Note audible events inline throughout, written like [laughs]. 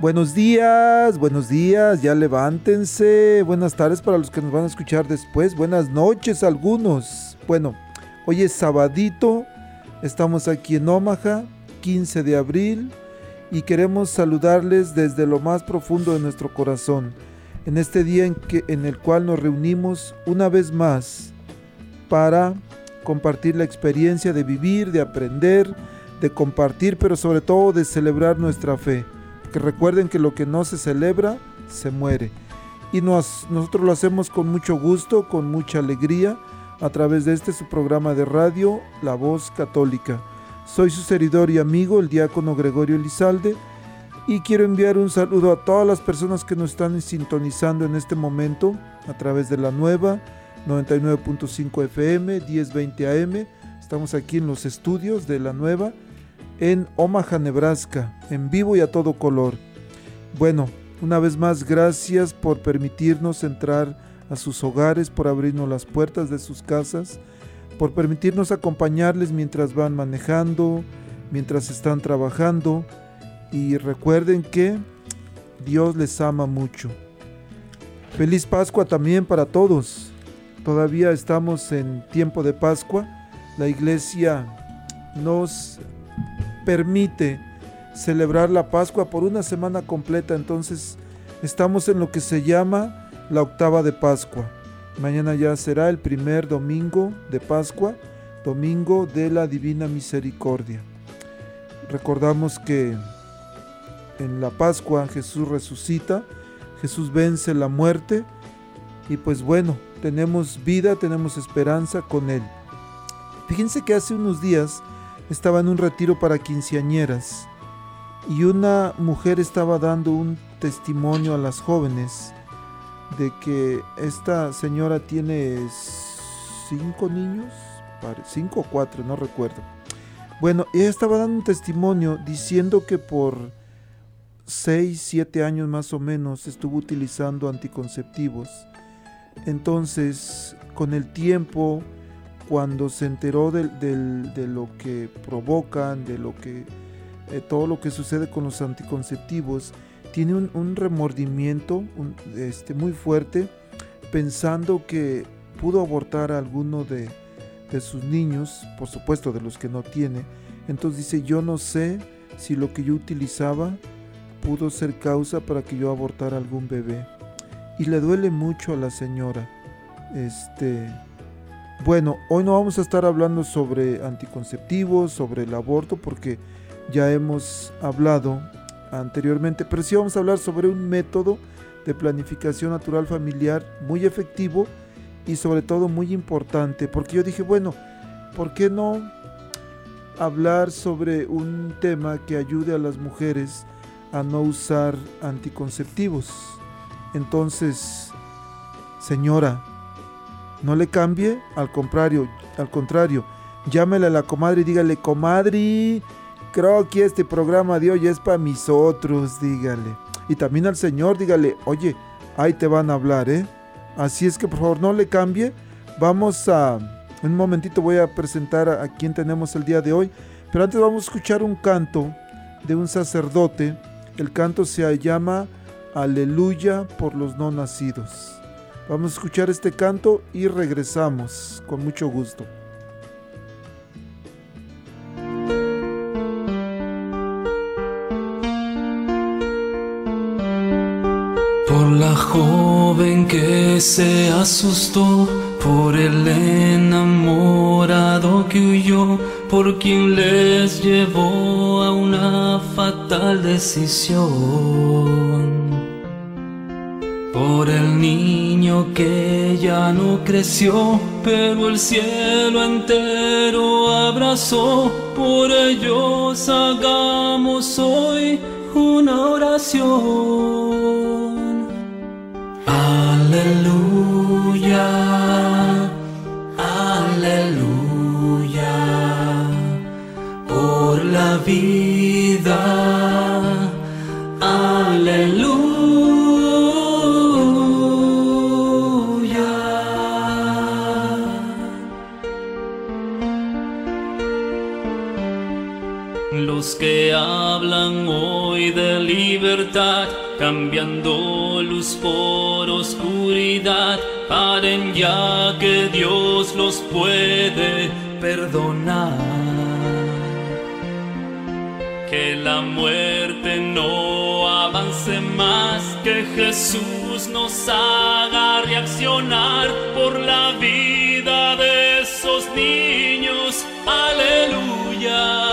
Buenos días, buenos días, ya levántense. Buenas tardes para los que nos van a escuchar después. Buenas noches algunos. Bueno, hoy es sabadito, estamos aquí en Omaha, 15 de abril, y queremos saludarles desde lo más profundo de nuestro corazón, en este día en, que, en el cual nos reunimos una vez más para compartir la experiencia de vivir, de aprender, de compartir, pero sobre todo de celebrar nuestra fe que recuerden que lo que no se celebra, se muere. Y nosotros lo hacemos con mucho gusto, con mucha alegría, a través de este su programa de radio, La Voz Católica. Soy su servidor y amigo, el diácono Gregorio Elizalde, y quiero enviar un saludo a todas las personas que nos están sintonizando en este momento a través de la nueva 99.5 FM, 1020 AM. Estamos aquí en los estudios de la nueva en Omaha, Nebraska, en vivo y a todo color. Bueno, una vez más, gracias por permitirnos entrar a sus hogares, por abrirnos las puertas de sus casas, por permitirnos acompañarles mientras van manejando, mientras están trabajando. Y recuerden que Dios les ama mucho. Feliz Pascua también para todos. Todavía estamos en tiempo de Pascua. La iglesia nos permite celebrar la Pascua por una semana completa. Entonces estamos en lo que se llama la octava de Pascua. Mañana ya será el primer domingo de Pascua, domingo de la Divina Misericordia. Recordamos que en la Pascua Jesús resucita, Jesús vence la muerte y pues bueno, tenemos vida, tenemos esperanza con Él. Fíjense que hace unos días estaba en un retiro para quinceañeras y una mujer estaba dando un testimonio a las jóvenes de que esta señora tiene cinco niños, cinco o cuatro, no recuerdo. Bueno, ella estaba dando un testimonio diciendo que por seis, siete años más o menos estuvo utilizando anticonceptivos. Entonces, con el tiempo, cuando se enteró de, lo que provocan, de lo que eh, todo lo que sucede con los anticonceptivos, tiene un, remordimiento este, muy fuerte, pensando que pudo abortar a alguno de, de sus niños, por supuesto de los que no tiene. Entonces dice, yo no sé si lo que yo utilizaba pudo ser causa para que yo abortara algún bebé. Y le duele mucho a la señora. Este, bueno, hoy no vamos a estar hablando sobre anticonceptivos, sobre el aborto, porque ya hemos hablado anteriormente, pero sí vamos a hablar sobre un método de planificación natural familiar muy efectivo y sobre todo muy importante, porque yo dije, bueno, ¿por qué no hablar sobre un tema que ayude a las mujeres a no usar anticonceptivos? Entonces, señora, no le cambie, al contrario, al contrario, llámele a la comadre y dígale, comadre, creo que este programa de hoy es para mis otros, dígale. Y también al Señor, dígale, oye, ahí te van a hablar, ¿eh? Así es que por favor no le cambie. Vamos a, un momentito voy a presentar a, a quien tenemos el día de hoy. Pero antes vamos a escuchar un canto de un sacerdote. El canto se llama Aleluya por los no nacidos. Vamos a escuchar este canto y regresamos con mucho gusto. Por la joven que se asustó, por el enamorado que huyó, por quien les llevó a una fatal decisión. Por el niño que ya no creció, pero el cielo entero abrazó, por ellos hagamos hoy una oración. Aleluya, aleluya, por la vida, cambiando luz por oscuridad, paren ya que Dios los puede perdonar. Que la muerte no avance más, que Jesús nos haga reaccionar por la vida de esos niños. Aleluya,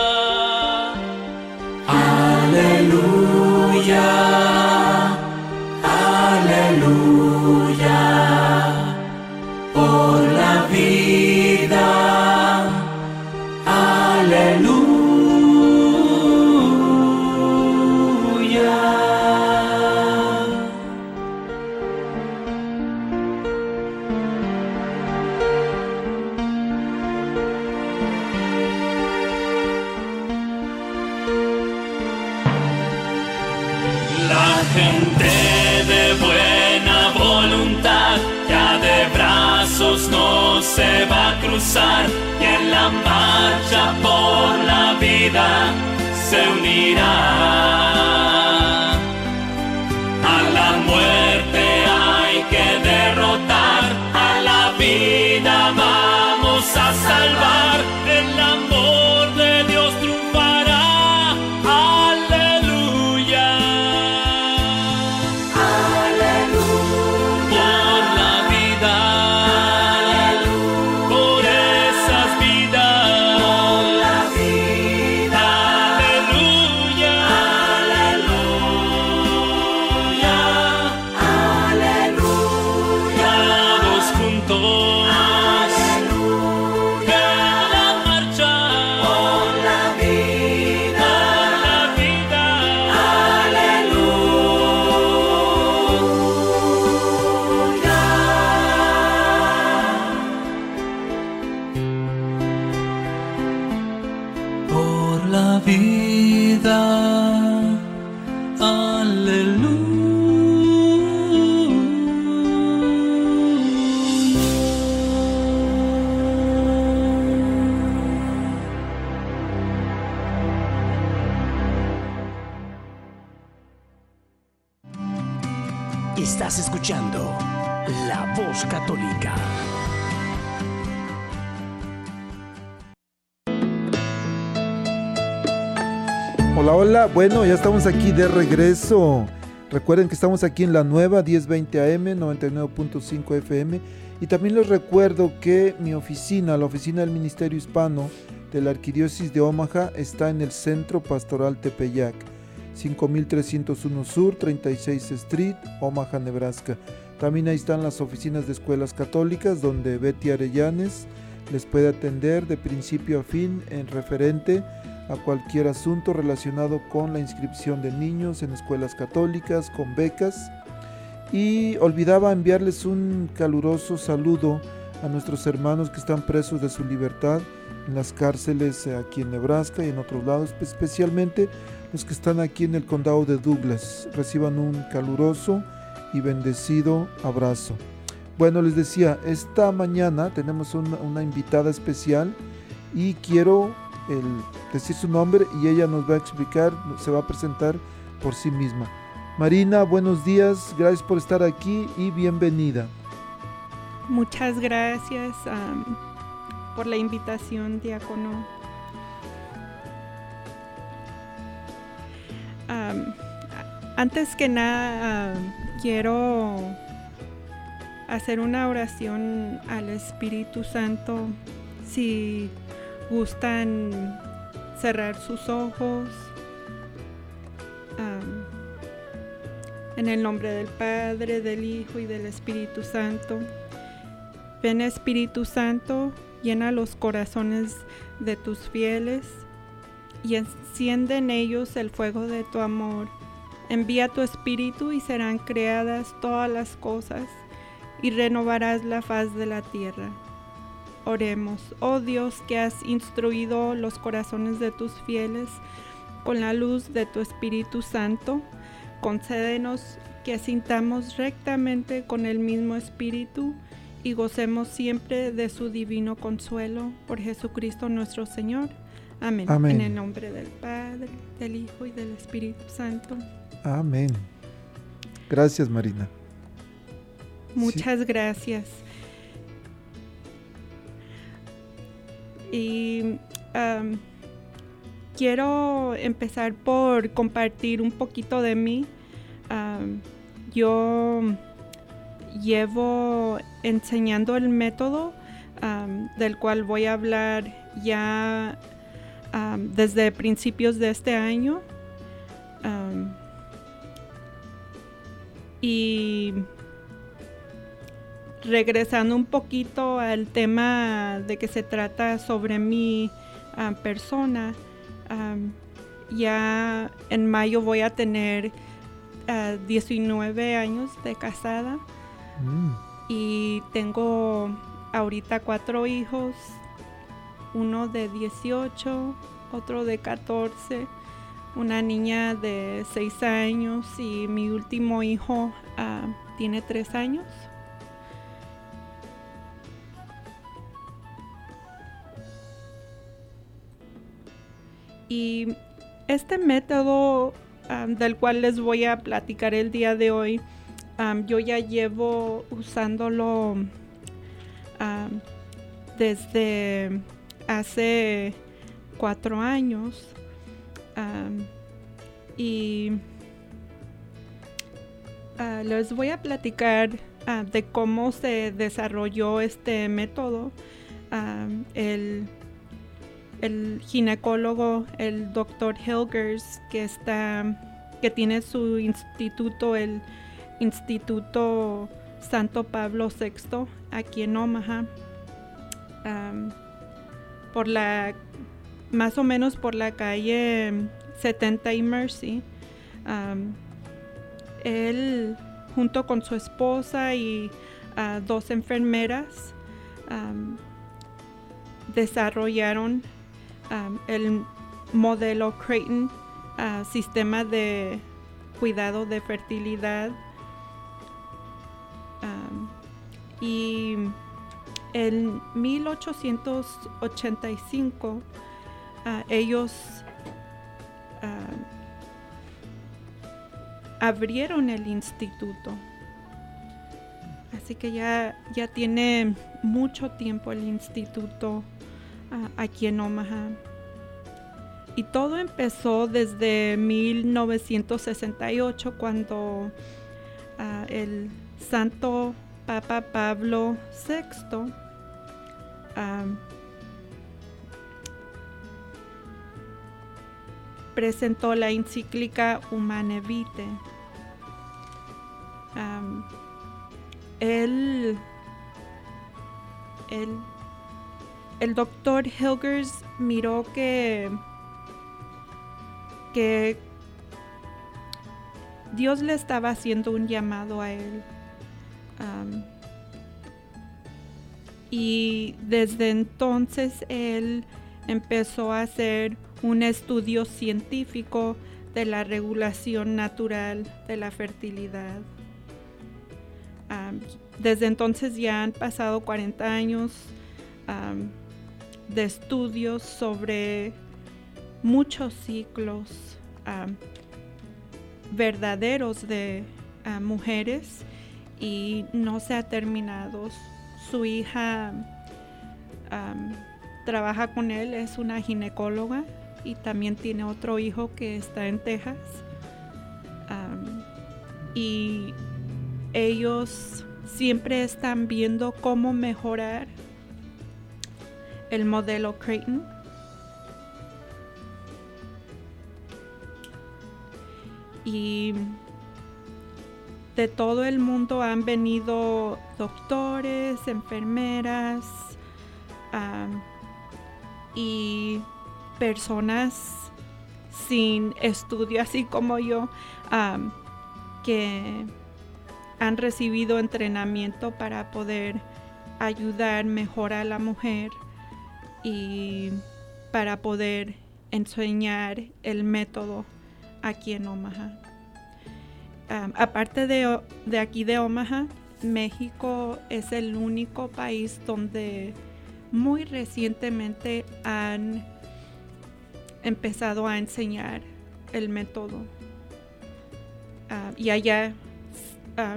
cruzar y en la marcha por la vida se unirá. Vida. Bueno, ya estamos aquí de regreso. Recuerden que estamos aquí en la nueva 1020 AM, 99.5 FM. Y también les recuerdo que mi oficina, la oficina del Ministerio Hispano de la Arquidiócesis de Omaha, está en el Centro Pastoral Tepeyac, 5301 Sur, 36 Street, Omaha, Nebraska. También ahí están las oficinas de escuelas católicas donde Betty Arellanes les puede atender de principio a fin en referente a cualquier asunto relacionado con la inscripción de niños en escuelas católicas, con becas. Y olvidaba enviarles un caluroso saludo a nuestros hermanos que están presos de su libertad en las cárceles aquí en Nebraska y en otros lados, especialmente los que están aquí en el condado de Douglas. Reciban un caluroso y bendecido abrazo. Bueno, les decía, esta mañana tenemos una, invitada especial y quiero decir su nombre y ella nos va a explicar, se va a presentar por sí misma. Marina, buenos días, gracias por estar aquí y bienvenida. Muchas gracias por la invitación, diácono. antes que nada, quiero hacer una oración al Espíritu Santo. Si gustan cerrar sus ojos. en el nombre del Padre, del Hijo y del Espíritu Santo. Ven Espíritu Santo, llena los corazones de tus fieles y enciende en ellos el fuego de tu amor. Envía tu Espíritu y serán creadas todas las cosas y renovarás la faz de la tierra. Oremos, oh Dios que has instruido los corazones de tus fieles con la luz de tu Espíritu Santo, concédenos que sintamos rectamente con el mismo Espíritu y gocemos siempre de su divino consuelo por Jesucristo nuestro Señor. Amén. En el nombre del Padre, del Hijo y del Espíritu Santo. Amén. Gracias, Marina. Muchas gracias. Y quiero empezar por compartir un poquito de mí. yo llevo enseñando el método del cual voy a hablar ya desde principios de este año. y regresando un poquito al tema de que se trata sobre mi persona, ya en mayo voy a tener 19 años de casada. Mm. Y tengo ahorita cuatro hijos, uno de 18, otro de 14, una niña de 6 años y mi último hijo ah, tiene 3 años. Y este método del cual les voy a platicar el día de hoy, yo ya llevo usándolo desde hace cuatro años y ah, les voy a platicar ah, de cómo se desarrolló este método. el, el ginecólogo, el doctor Hilgers, que está, que tiene su instituto, el Instituto Santo Pablo VI aquí en Omaha. por la más o menos por la calle 70 y Mercy. él junto con su esposa y ah, dos enfermeras desarrollaron el modelo Creighton, ah, sistema de cuidado de fertilidad y en 1885 ah, ellos abrieron el instituto. Así que ya, ya tiene mucho tiempo el instituto aquí en Omaha. Y todo empezó desde 1968 cuando el santo Papa Pablo VI presentó la encíclica Humane Vitae. él, él, el doctor Hilgers miró que, que Dios le estaba haciendo un llamado a él. Um, y desde entonces él empezó a hacer un estudio científico de la regulación natural de la fertilidad. Um, desde entonces ya han pasado 40 años um, de estudios sobre muchos ciclos verdaderos de mujeres y no se ha terminado. Su hija trabaja con él, es una ginecóloga y también tiene otro hijo que está en Texas. y ellos siempre están viendo cómo mejorar el modelo Creighton. Y de todo el mundo han venido doctores, enfermeras y personas sin estudio, así como yo, que han recibido entrenamiento para poder ayudar mejor a la mujer y para poder enseñar el método aquí en Omaha aparte de, de aquí de Omaha, México es el único país donde muy recientemente han empezado a enseñar el método. y allá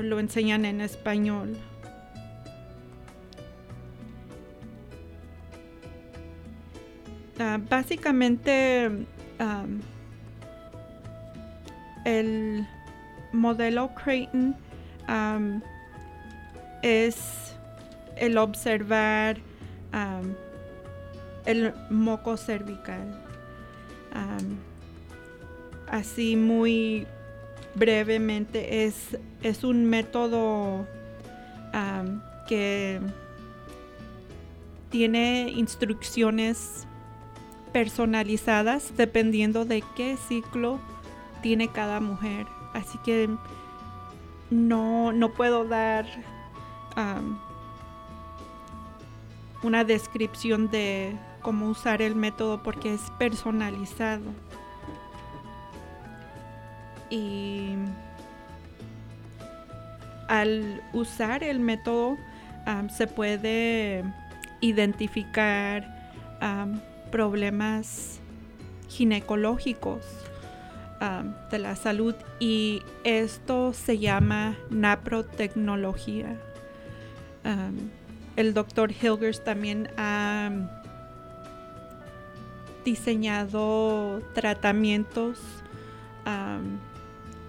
lo enseñan en español. Básicamente el modelo Creighton es el observar el moco cervical. así muy brevemente es, es un método que tiene instrucciones personalizadas dependiendo de qué ciclo tiene cada mujer. Así que no, puedo dar una descripción de cómo usar el método porque es personalizado. Y al usar el método se puede identificar problemas ginecológicos de la salud y esto se llama naprotecnología. el doctor Hilgers también ha diseñado tratamientos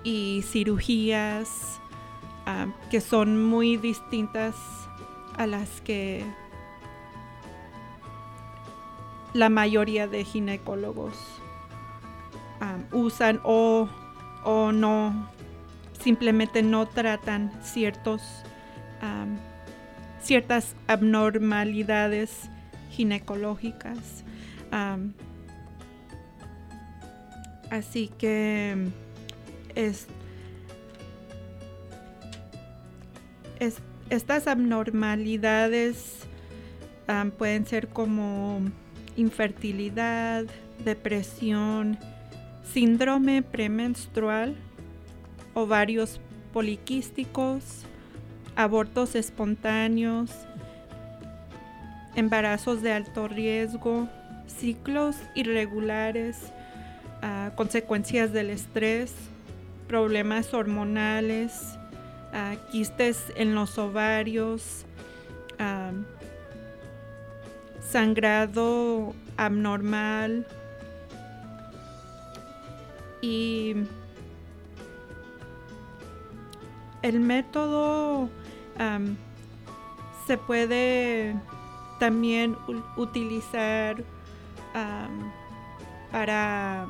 y cirugías que son muy distintas a las que la mayoría de ginecólogos usan o, no, simplemente no tratan ciertos, ciertas abnormalidades ginecológicas. así que es, estas abnormalidades pueden ser como infertilidad, depresión, síndrome premenstrual, ovarios poliquísticos, abortos espontáneos, embarazos de alto riesgo, ciclos irregulares, ah, consecuencias del estrés, problemas hormonales, ah, quistes en los ovarios, ah, sangrado abnormal, y el método se puede también utilizar para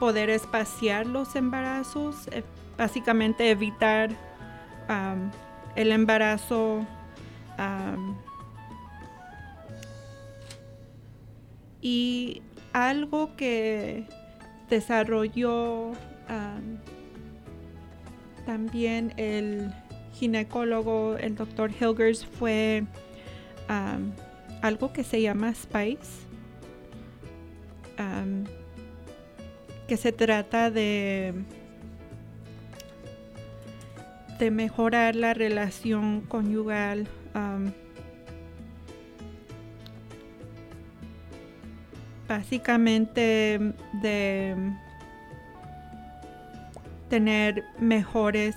poder espaciar los embarazos, eh, básicamente evitar el embarazo y algo que desarrolló am, también el ginecólogo, el doctor Hilgers, fue algo que se llama SPICE, que se trata de, de mejorar la relación conyugal. am, básicamente de tener mejores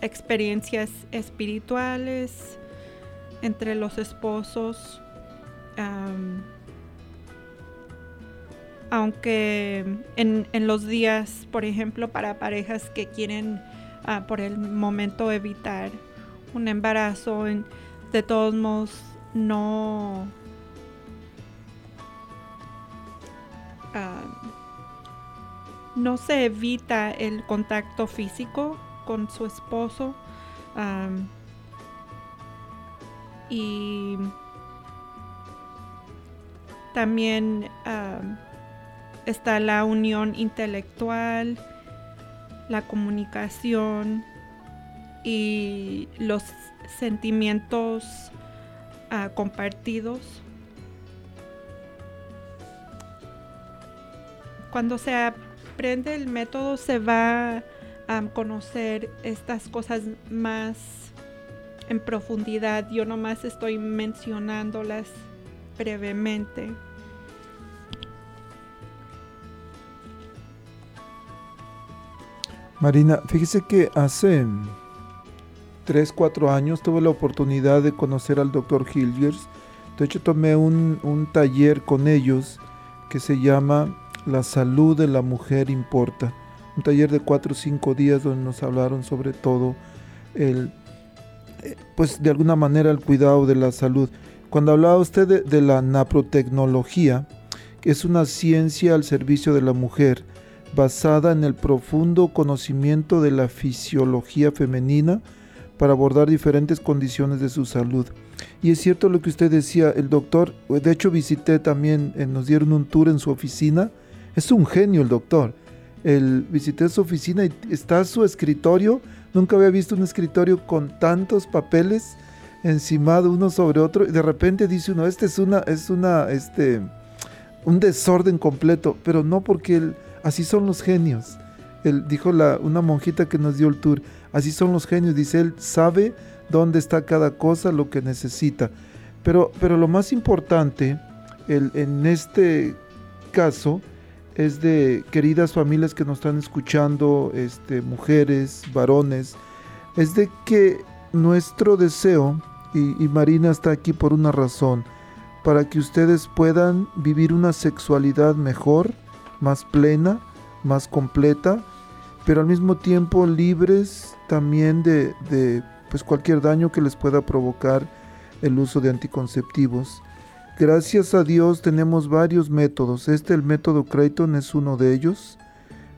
experiencias espirituales entre los esposos. aunque en los días, por ejemplo, para parejas que quieren ah, por el momento evitar un embarazo, en- de todos modos no ah, no se evita el contacto físico con su esposo am, y también am, está la unión intelectual, la comunicación y los sentimientos ah, compartidos. Cuando se aprende el método se va a conocer estas cosas más en profundidad. Yo nomás estoy mencionándolas brevemente. Marina, fíjese que hace 3, 4 años tuve la oportunidad de conocer al doctor Hilgers. De hecho, tomé un, un taller con ellos que se llama La salud de la mujer importa. Un taller de 4 o 5 días donde nos hablaron sobre todo el, eh, pues de alguna manera el cuidado de la salud. Cuando hablaba usted de, de la naprotecnología, que es una ciencia al servicio de la mujer, basada en el profundo conocimiento de la fisiología femenina para abordar diferentes condiciones de su salud. Y es cierto lo que usted decía, el doctor, de hecho visité también, eh, nos dieron un tour en su oficina, es un genio el doctor. El, visité su oficina y está su escritorio, nunca había visto un escritorio con tantos papeles encimado uno sobre otro y de repente dice uno, este es una, es una, este, un desorden completo, pero no porque él, así son los genios. Él dijo la, una monjita que nos dio el tour, así son los genios, dice él sabe dónde está cada cosa, lo que necesita. Pero, pero lo más importante el, en este caso es de queridas familias que nos están escuchando, este, mujeres, varones, es de que nuestro deseo, y, y Marina está aquí por una razón, para que ustedes puedan vivir una sexualidad mejor, más plena, más completa, pero al mismo tiempo libres también de, pues cualquier daño que les pueda provocar el uso de anticonceptivos. Gracias a Dios tenemos varios métodos. Este, el método Creighton, es uno de ellos.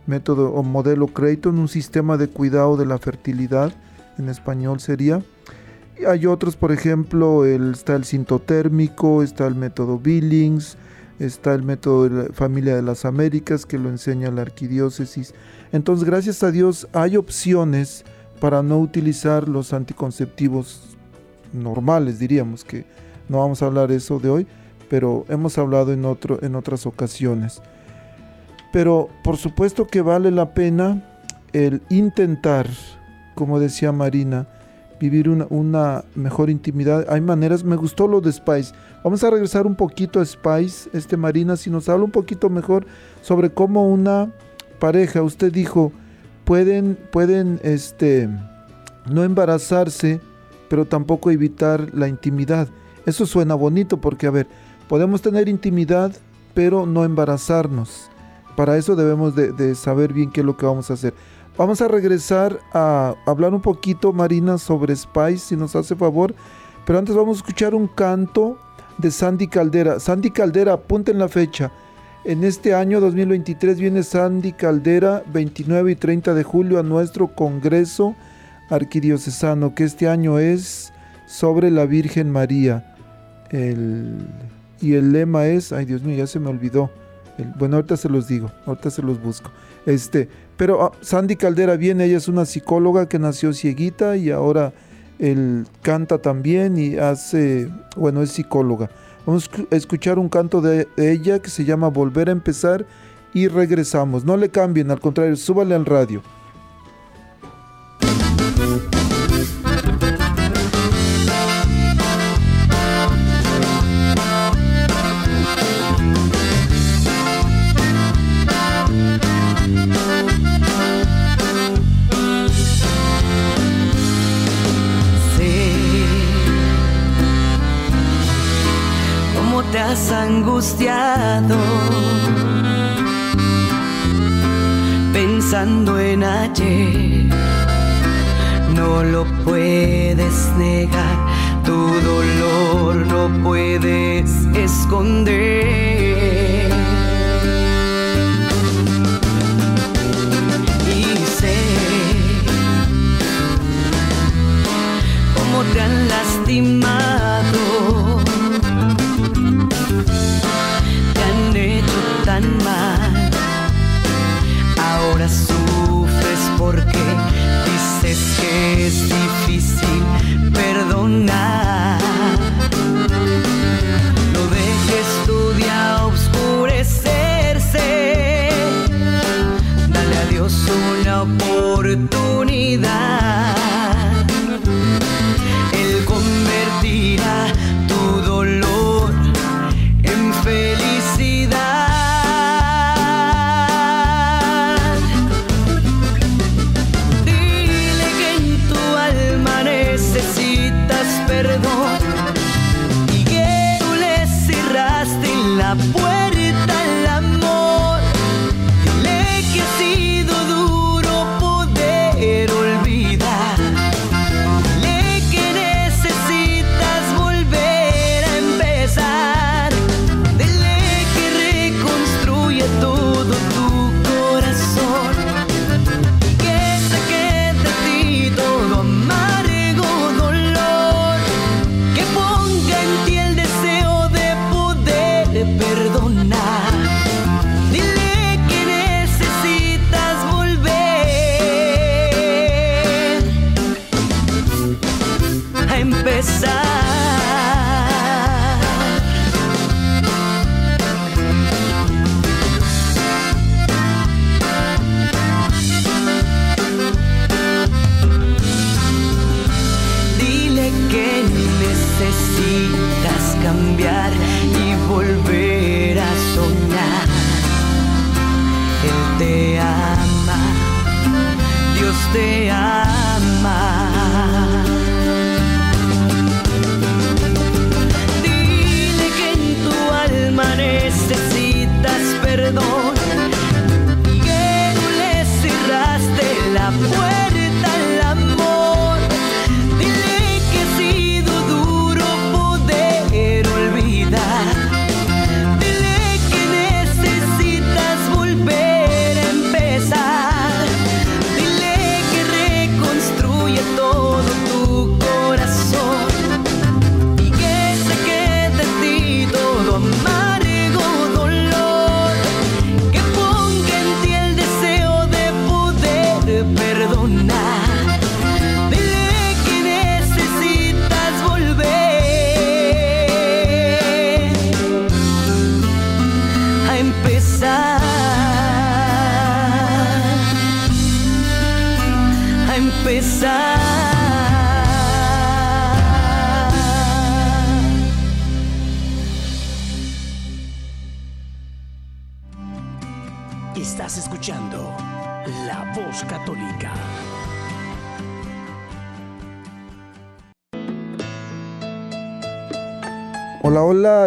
Método o modelo Creighton, un sistema de cuidado de la fertilidad, en español sería. Hay otros, por ejemplo, está el sintotérmico, está el método Billings, está el método de la familia de las Américas que lo enseña la arquidiócesis. Entonces, gracias a Dios hay opciones para no utilizar los anticonceptivos normales, diríamos que no vamos a hablar eso de hoy, pero hemos hablado en, otro, en otras ocasiones. Pero por supuesto que vale la pena el intentar, como decía Marina, vivir una, una, mejor intimidad. Hay maneras, me gustó lo de Spice. Vamos a regresar un poquito a Spice, este Marina, si nos habla un poquito mejor sobre cómo una pareja, usted dijo, pueden, pueden, este, no embarazarse, pero tampoco evitar la intimidad. Eso suena bonito porque, a ver, podemos tener intimidad, pero no embarazarnos. Para eso debemos de, de, saber bien qué es lo que vamos a hacer. Vamos a regresar a hablar un poquito, Marina, sobre Spice, si nos hace favor. Pero antes vamos a escuchar un canto de Sandy Caldera. Sandy Caldera, apunten la fecha. En este año 2023 viene Sandy Caldera, 29 y 30 de julio, a nuestro Congreso Arquidiocesano, que este año es sobre la Virgen María. y el lema es, ay Dios mío, ya se me olvidó. bueno, ahorita se los digo, ahorita se los busco. Este, pero ah, Sandy Caldera viene, ella es una psicóloga que nació cieguita y ahora él canta también y hace, bueno, es psicóloga. Vamos a escuchar un canto de ella que se llama Volver a empezar y regresamos. No le cambien, al contrario, súbale al radio. Pensando en ayer. No lo puedes negar, tu dolor no puedes esconder.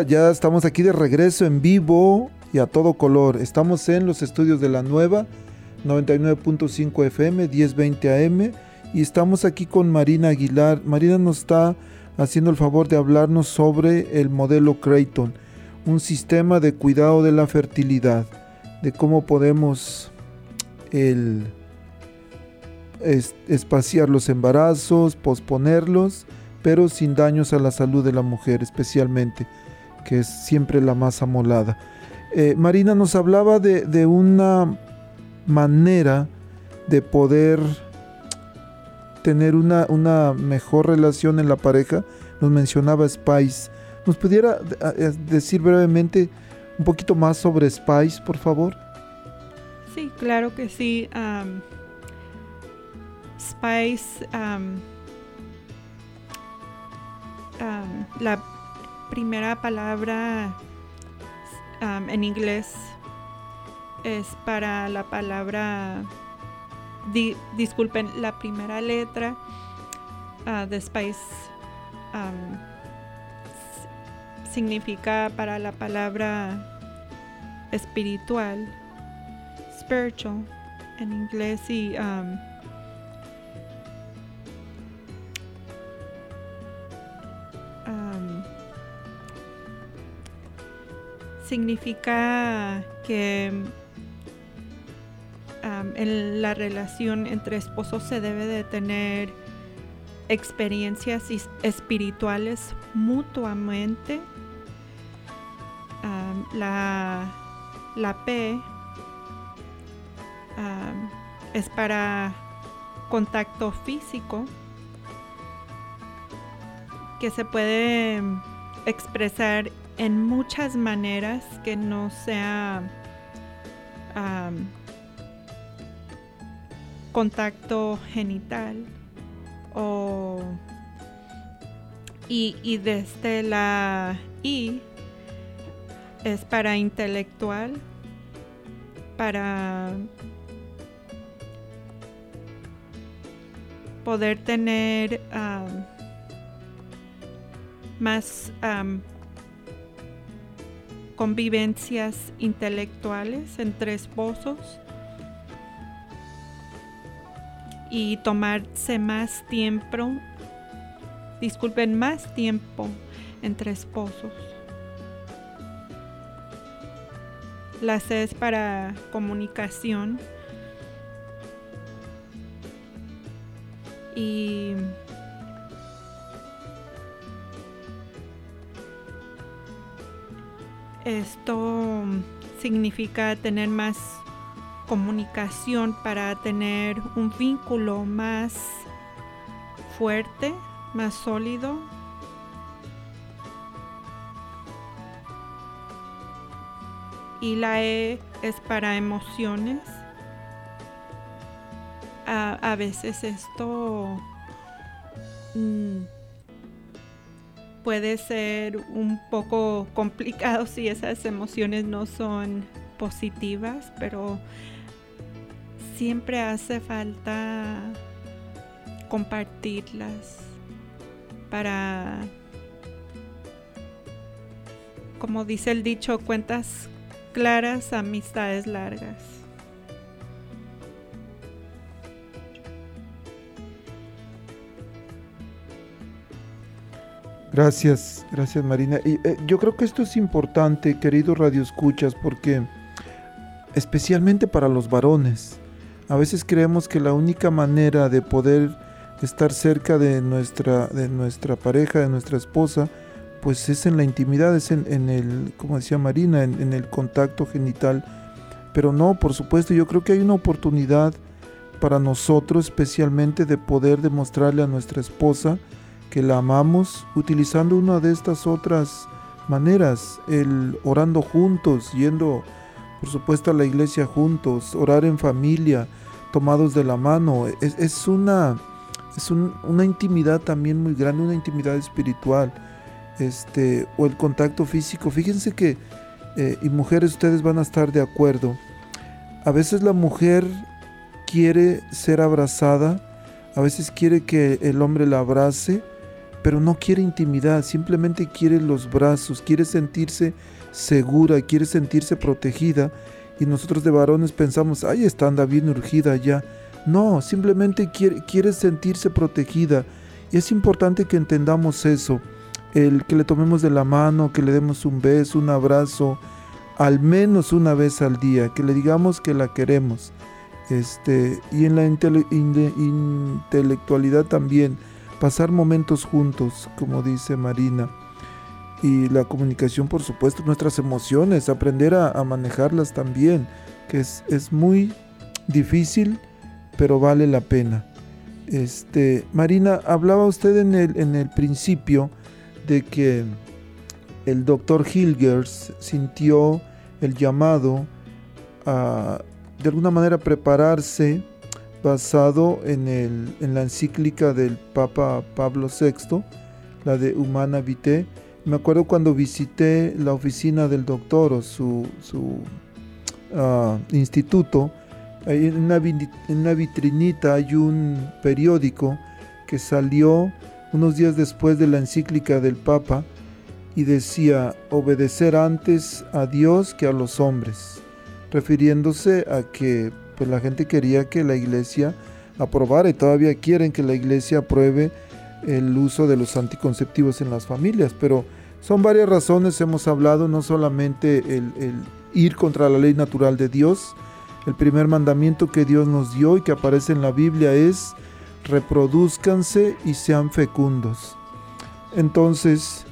Ya estamos aquí de regreso en vivo y a todo color. Estamos en los estudios de la nueva 99.5 FM, 1020 AM y estamos aquí con Marina Aguilar. Marina nos está haciendo el favor de hablarnos sobre el modelo Creighton. un sistema de cuidado de la fertilidad, de cómo podemos el, espaciar los embarazos, posponerlos, pero sin daños a la salud de la mujer especialmente, que es siempre la más amolada. Eh, Marina nos hablaba de, de una manera de poder tener una, una, mejor relación en la pareja. Nos mencionaba Spice. ¿Nos pudiera eh, decir brevemente un poquito más sobre Spice, por favor? Sí, claro que sí. Spice, la primera palabra en inglés es para la palabra, disculpen, la primera letra ah, de Spice significa para la palabra espiritual, spiritual en inglés y significa que en la relación entre esposos se debe de tener experiencias espirituales mutuamente. la, la P es para contacto físico que se puede expresar en muchas maneras que no sea contacto genital o y, y desde la I es para intelectual para poder tener más convivencias intelectuales entre esposos y tomarse más tiempo, disculpen, más tiempo entre esposos. La C es para comunicación y Esto significa tener más comunicación para tener un vínculo más fuerte, más sólido. Y la E es para emociones. A, veces esto mm, puede ser un poco complicado si esas emociones no son positivas, pero siempre hace falta compartirlas para, como dice el dicho, cuentas claras, amistades largas. Gracias, gracias Marina. Y eh, yo creo que esto es importante, queridos radioescuchas, porque especialmente para los varones, a veces creemos que la única manera de poder estar cerca de nuestra, de nuestra pareja, de nuestra esposa, pues es en la intimidad, es en, el, como decía Marina, en, en, el contacto genital. Pero no, por supuesto, yo creo que hay una oportunidad para nosotros especialmente de poder demostrarle a nuestra esposa, que la amamos utilizando una de estas otras maneras, el orando juntos, yendo por supuesto a la iglesia juntos, orar en familia, tomados de la mano, es, una, es una intimidad también muy grande, una intimidad espiritual, este, o el contacto físico. Fíjense que, eh, y mujeres ustedes van a estar de acuerdo, a veces la mujer quiere ser abrazada, a veces quiere que el hombre la abrace, pero no quiere intimidad, simplemente quiere los brazos, quiere sentirse segura, quiere sentirse protegida. Y nosotros de varones pensamos, ay, está anda bien urgida ya. No, simplemente quiere, quiere sentirse protegida. Y es importante que entendamos eso. el que le tomemos de la mano, que le demos un beso, un abrazo, al menos una vez al día, que le digamos que la queremos. Este, y en la intelectualidad también, pasar momentos juntos, como dice Marina. Y la comunicación, por supuesto, nuestras emociones, aprender a, manejarlas también, que es, es muy difícil, pero vale la pena. Este, Marina, hablaba usted en el, en el principio de que el doctor Hilgers sintió el llamado a de alguna manera prepararse basado en, el, en la encíclica del Papa Pablo VI, la de Humana Vitae. Me acuerdo cuando visité la oficina del doctor o su, su ah, instituto, en una, en una vitrinita hay un periódico que salió unos días después de la encíclica del Papa y decía obedecer antes a Dios que a los hombres, refiriéndose a que pues, la gente quería que la iglesia aprobara y todavía quieren que la iglesia apruebe el uso de los anticonceptivos en las familias, pero son varias razones, hemos hablado, no solamente el, el ir contra la ley natural de Dios, el primer mandamiento que Dios nos dio y que aparece en la Biblia es reproduzcanse y sean fecundos. Entonces,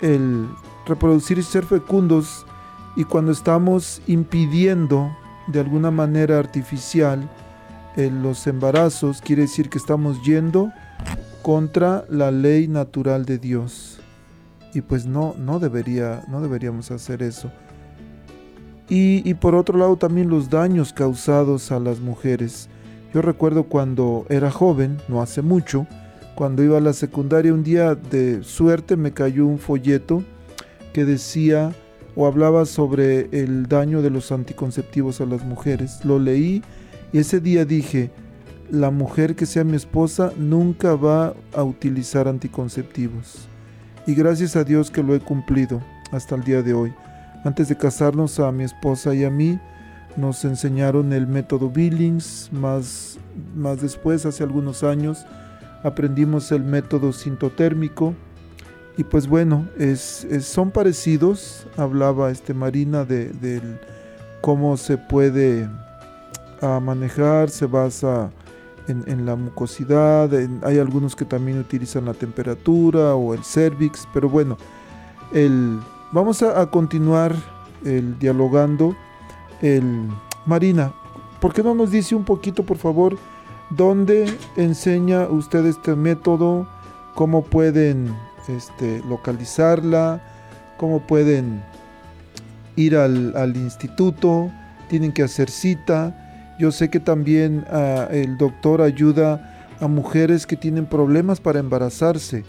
el reproducir y ser fecundos, y cuando estamos impidiendo de alguna manera artificial eh, los embarazos, quiere decir que estamos yendo contra la ley natural de Dios. Y pues no, no, debería, no deberíamos hacer eso. Y, y por otro lado también los daños causados a las mujeres. Yo recuerdo cuando era joven, no hace mucho, cuando iba a la secundaria, un día de suerte me cayó un folleto que decía o hablaba sobre el daño de los anticonceptivos a las mujeres. Lo leí y ese día dije, la mujer que sea mi esposa nunca va a utilizar anticonceptivos. Y gracias a Dios que lo he cumplido hasta el día de hoy. Antes de casarnos a mi esposa y a mí, nos enseñaron el método Billings, más, más después, hace algunos años, aprendimos el método sintotérmico. Y pues bueno, es, son parecidos, hablaba este Marina de, cómo se puede a manejar, se basa en, la mucosidad, hay algunos que también utilizan la temperatura o el cervix, pero bueno, el, vamos a, a continuar el, dialogando el Marina, ¿por qué no nos dice un poquito, por favor, dónde enseña usted este método? ¿Cómo pueden este, localizarla? ¿Cómo pueden ir al, instituto? ¿Tienen que hacer cita? Yo sé que también ah, el doctor ayuda a mujeres que tienen problemas para embarazarse.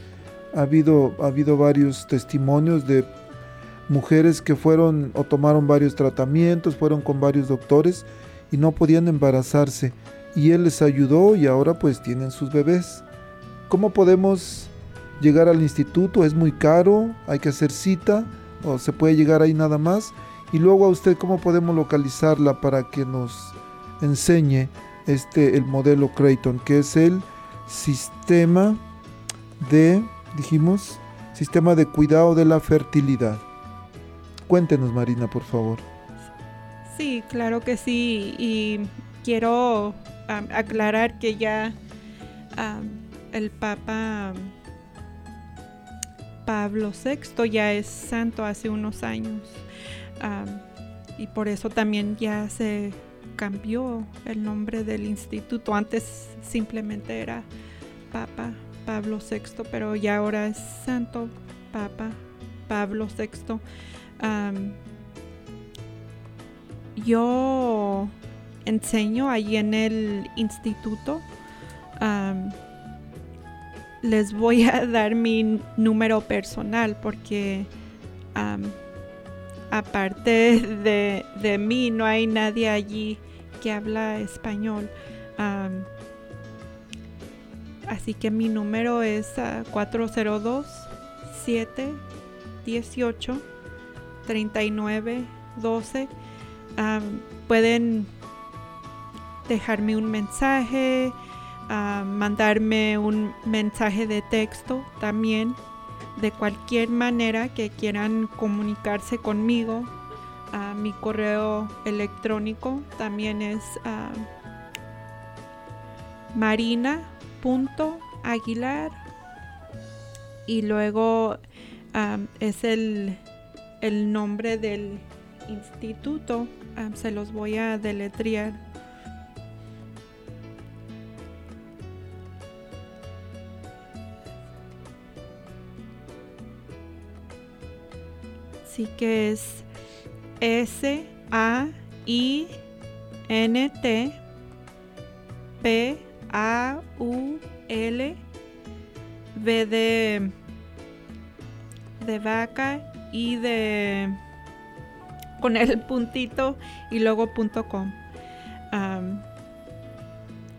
Ha habido, ha habido varios testimonios de mujeres que fueron o tomaron varios tratamientos, fueron con varios doctores y no podían embarazarse. Y él les ayudó y ahora pues tienen sus bebés. ¿Cómo podemos llegar al instituto? ¿Es muy caro? ¿Hay que hacer cita? ¿O se puede llegar ahí nada más? Y luego a usted, ¿cómo podemos localizarla para que nos enseñe este, el modelo Creighton, que es el sistema de, dijimos, sistema de cuidado de la fertilidad? Cuéntenos, Marina, por favor. Sí, claro que sí. Y quiero aclarar que ya el Papa Pablo VI ya es santo hace unos años. y por eso también ya se cambió el nombre del instituto. Antes simplemente era Papa Pablo VI, pero ya ahora es Santo Papa Pablo VI yo enseño ahí en el instituto. Les voy a dar mi número personal porque aparte de, mí no hay nadie allí que habla español. así que mi número es 402 718 39 12. pueden dejarme un mensaje, mandarme un mensaje de texto también de cualquier manera que quieran comunicarse conmigo. Ah, mi correo electrónico también es uh, marina.aguilar y luego es el, el, nombre del instituto. se los voy a deletrear. Así que es S A I N T P A U L V de de vaca y de con el puntito y luego punto com.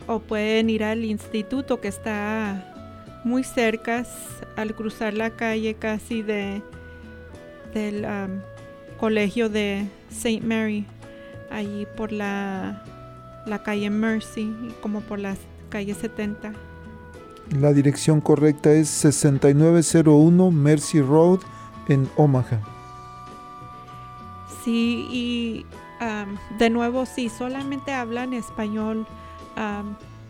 o pueden ir al instituto que está muy cerca al cruzar la calle casi de del colegio de St. Mary, allí por la, la calle Mercy, como por la calle 70. La dirección correcta es 6901 Mercy Road en Omaha. Sí, y de nuevo, si solamente hablan español,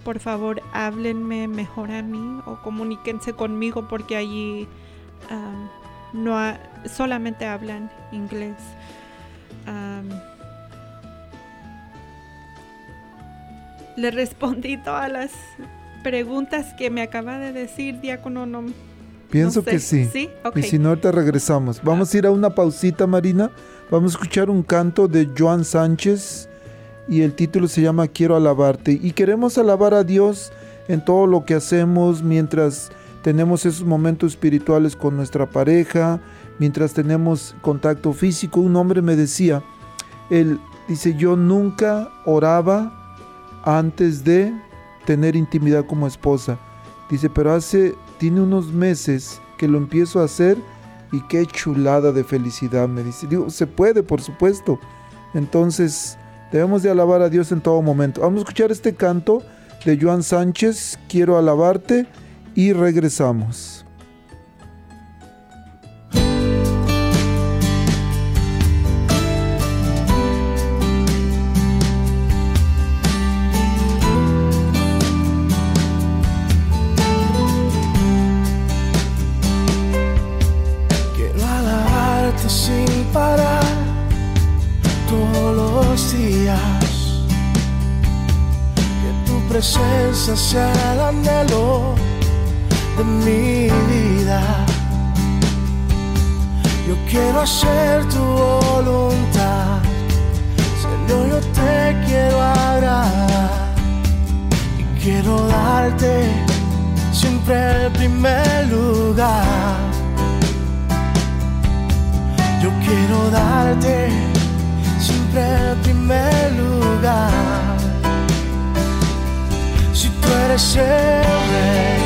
por favor háblenme mejor a mí o comuníquense conmigo porque allí no solamente hablan inglés. le respondí todas las preguntas que me acaba de decir, diácono. No, Pienso que sí. Y si no, ahorita regresamos. Vamos a ir a una pausita, Marina. Vamos a escuchar un canto de Joan Sánchez y el título se llama Quiero alabarte. Y queremos alabar a Dios en todo lo que hacemos mientras tenemos esos momentos espirituales con nuestra pareja, mientras tenemos contacto físico. Un hombre me decía, él dice, yo nunca oraba antes de tener intimidad como esposa. Dice, pero hace, tiene unos meses que lo empiezo a hacer y qué chulada de felicidad, me dice. Digo, se puede, por supuesto. Entonces, debemos de alabar a Dios en todo momento. Vamos a escuchar este canto de Joan Sánchez, Quiero alabarte y regresamos. Quiero alabarte sin parar todos los días. Que tu presencia sea el anhelo de mi vida. Yo quiero hacer tu voluntad, Señor, yo te quiero agradar y quiero darte siempre el primer lugar. Yo quiero darte siempre el primer lugar. Si tú eres el rey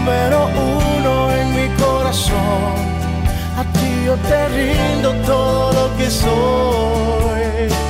número uno en mi corazón. A ti yo te rindo todo lo que soy.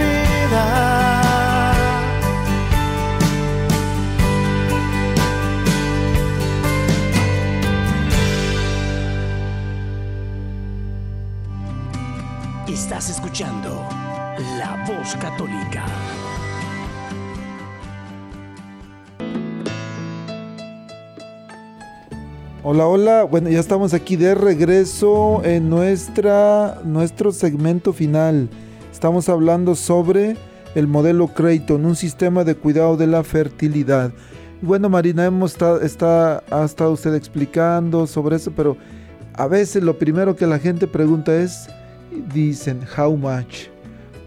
Escuchando La Voz Católica. Hola, hola. Bueno, ya estamos aquí de regreso en nuestra, nuestro segmento final. Estamos hablando sobre el modelo Creighton, un sistema de cuidado de la fertilidad. Bueno, Marina, hemos estado, está, ha estado usted explicando sobre eso, pero a veces lo primero que la gente pregunta es, dicen, how much?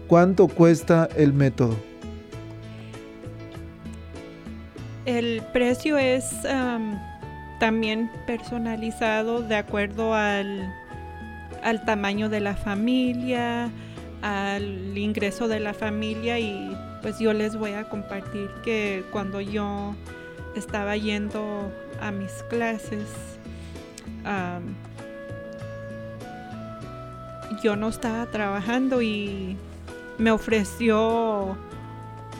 ¿Cuánto cuesta el método? El precio es am, también personalizado de acuerdo al, al tamaño de la familia, al ingreso de la familia y pues yo les voy a compartir que cuando yo estaba yendo a mis clases, yo no estaba trabajando y me ofreció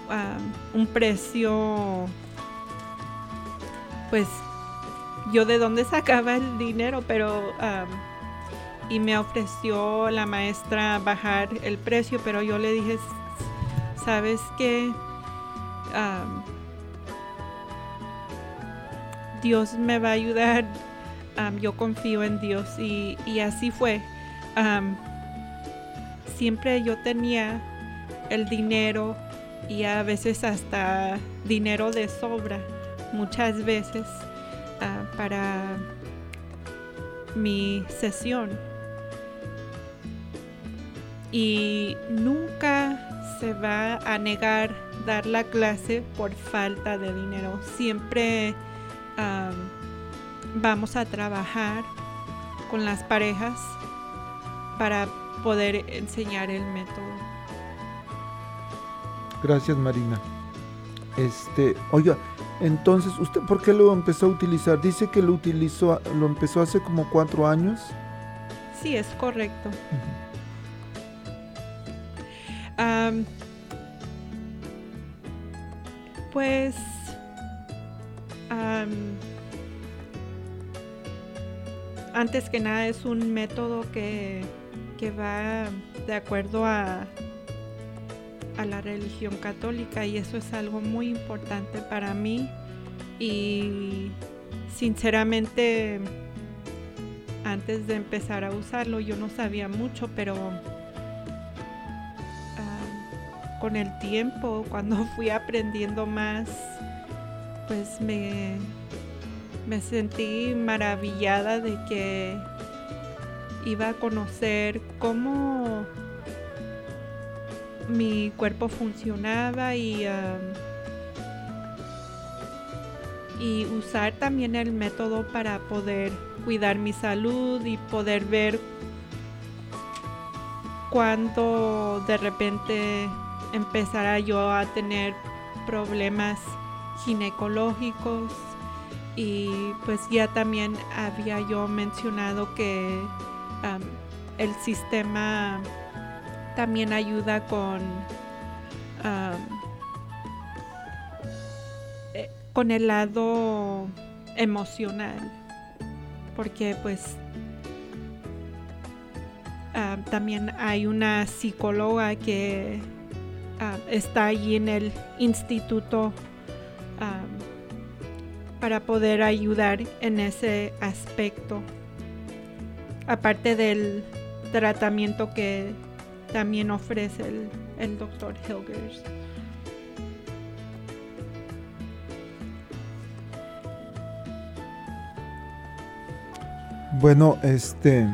am, un precio pues yo de dónde sacaba el dinero, pero am, y me ofreció la maestra bajar el precio, pero yo le dije, ¿sabes qué? Am, Dios me va a ayudar, yo confío en Dios y así fue. Siempre yo tenía el dinero y a veces hasta dinero de sobra muchas veces ah, para mi sesión. Y nunca se va a negar dar la clase por falta de dinero. Siempre vamos a trabajar con las parejas para poder enseñar el método. Gracias, Marina. Este, oiga, entonces, ¿usted por qué lo empezó a utilizar? Dice que lo utilizó, lo empezó hace como cuatro años. Sí, es correcto. Am, pues, am, antes que nada es un método que, que va de acuerdo a, a la religión católica y eso es algo muy importante para mí. Y sinceramente antes de empezar a usarlo yo no sabía mucho pero ah, con el tiempo cuando [laughs] fui aprendiendo más pues me, me sentí maravillada de que iba a conocer cómo mi cuerpo funcionaba y, y usar también el método para poder cuidar mi salud y poder ver cuando de repente empezara yo a tener problemas ginecológicos. Y pues ya también había yo mencionado que el sistema también ayuda con eh, con el lado emocional porque pues también hay una psicóloga que está allí en el instituto para poder ayudar en ese aspecto. Aparte del tratamiento que también ofrece el, el doctor Hilgers. Bueno, este,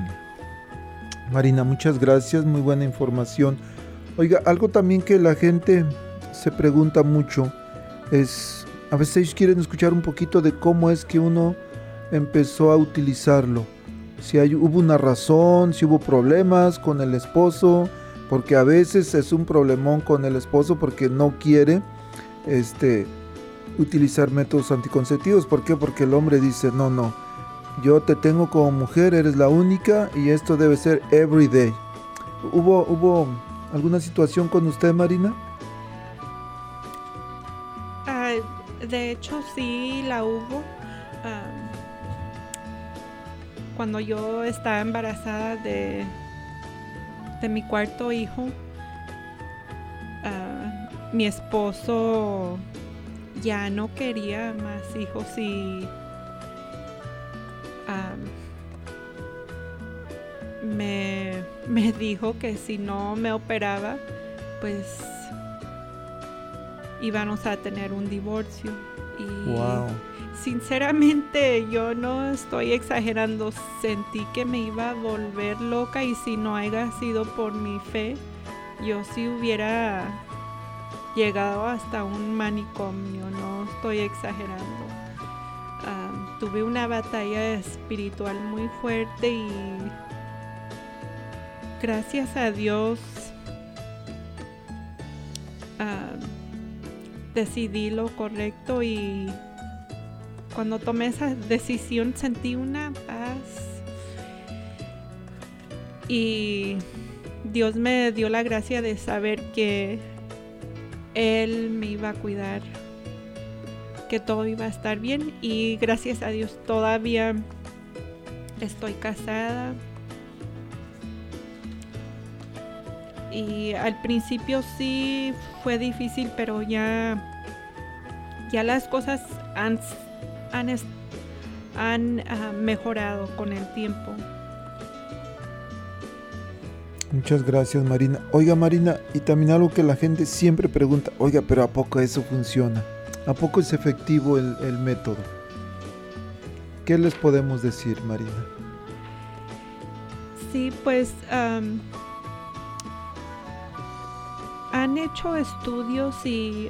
Marina, muchas gracias, muy buena información. Oiga, algo también que la gente se pregunta mucho es, a veces ellos quieren escuchar un poquito de cómo es que uno empezó a utilizarlo. Si hay, hubo una razón, si hubo problemas con el esposo, porque a veces es un problemón con el esposo porque no quiere este, utilizar métodos anticonceptivos. ¿Por qué? Porque el hombre dice, no, no, yo te tengo como mujer, eres la única y esto debe ser every day. ¿Hubo, hubo alguna situación con usted, Marina? Ah, de hecho, sí la hubo. Cuando yo estaba embarazada de, de mi cuarto hijo, ah, mi esposo ya no quería más hijos y me, me [laughs] dijo que si no me operaba, pues íbamos a tener un divorcio. Y sinceramente yo no estoy exagerando, sentí que me iba a volver loca y si no haya sido por mi fe, yo sí hubiera llegado hasta un manicomio, no estoy exagerando. tuve una batalla espiritual muy fuerte y gracias a Dios decidí lo correcto y cuando tomé esa decisión sentí una paz. Y Dios me dio la gracia de saber que Él me iba a cuidar, que todo iba a estar bien y gracias a Dios todavía estoy casada. Y al principio sí fue difícil, pero ya, ya las cosas han, han, ah, mejorado con el tiempo. Muchas gracias Marina. Oiga Marina, y también algo que la gente siempre pregunta, oiga, pero ¿a poco eso funciona? ¿A poco es efectivo el, método? ¿Qué les podemos decir Marina? Sí, pues han hecho estudios y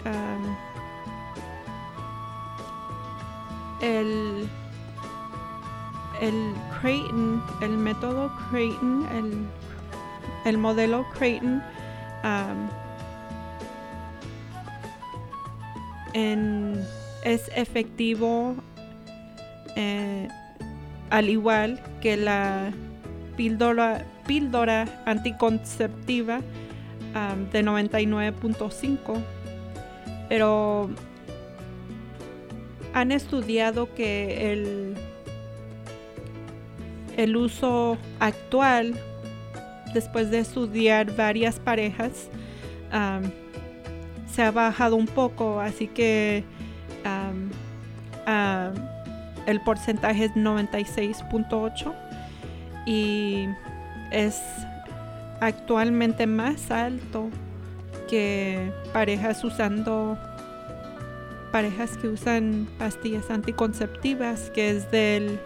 el, el Creighton, el método Creighton, el, el modelo Creighton, es efectivo eh, al igual que la píldora, píldora anticonceptiva de 99.5, pero han estudiado que el, el uso actual, después de estudiar varias parejas, se ha bajado un poco, así que el porcentaje es 96.8 y es actualmente más alto que parejas usando parejas que usan pastillas anticonceptivas que es del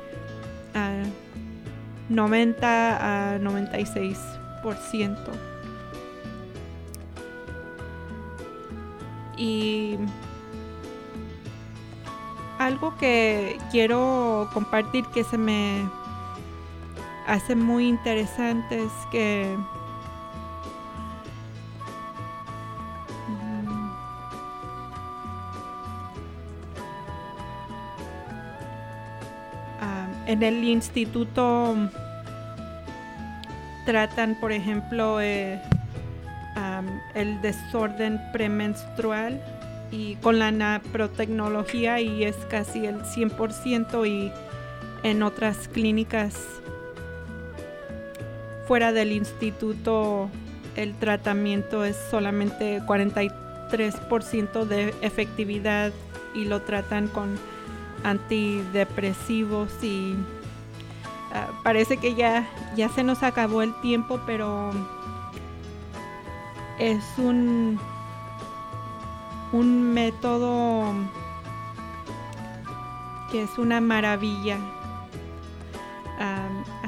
90 ah, a 96 y algo que quiero compartir que se me hace muy interesante es que en el instituto tratan, por ejemplo, eh, el desorden premenstrual y con la naprotecnología y es casi el 100% y en otras clínicas fuera del instituto el tratamiento es solamente 43% de efectividad y lo tratan con antidepresivos y ah, parece que ya, ya se nos acabó el tiempo, pero es un, un método que es una maravilla.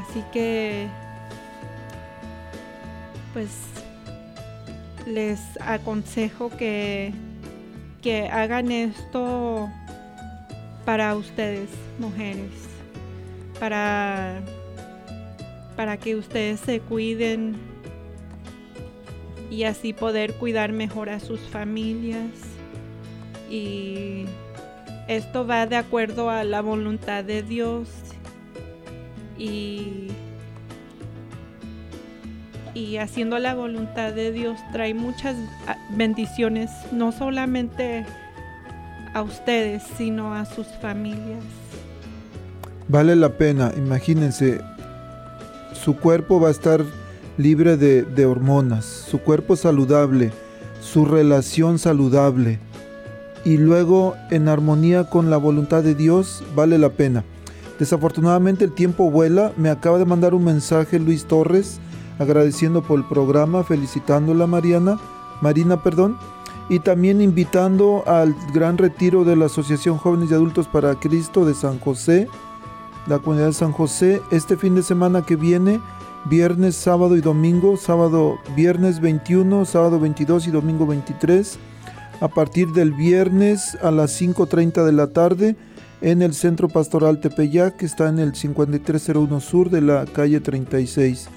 Así que pues les aconsejo que, que hagan esto para ustedes, mujeres, para, para que ustedes se cuiden y así poder cuidar mejor a sus familias. Y esto va de acuerdo a la voluntad de Dios y y haciendo la voluntad de Dios trae muchas ah, bendiciones, no solamente a ustedes, sino a sus familias. Vale la pena, imagínense, su cuerpo va a estar libre de, de hormonas, su cuerpo saludable, su relación saludable y luego en armonía con la voluntad de Dios, vale la pena. Desafortunadamente el tiempo vuela, me acaba de mandar un mensaje Luis Torres agradeciendo por el programa, felicitándola Mariana, Marina, perdón, y también invitando al gran retiro de la Asociación Jóvenes y Adultos para Cristo de San José, la comunidad de San José, este fin de semana que viene, viernes, sábado y domingo, sábado, viernes 21, sábado 22 y domingo 23, a partir del viernes a las 5.30 de la tarde en el Centro Pastoral Tepeyac, que está en el 5301 Sur de la calle 36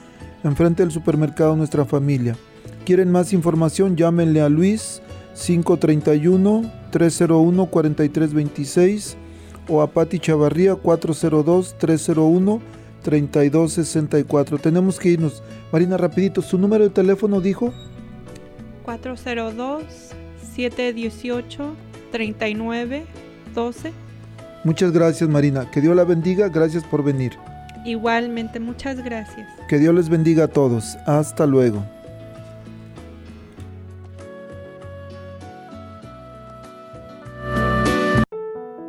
enfrente del supermercado Nuestra Familia. ¿Quieren más información? Llámenle a Luis 531-301-4326 o a Pati Chavarría 402-301-3264. Tenemos que irnos. Marina, rapidito, ¿su número de teléfono dijo? 402-718-3912. Muchas gracias Marina, que Dios la bendiga, gracias por venir. Igualmente, muchas gracias. Que Dios les bendiga a todos. Hasta luego.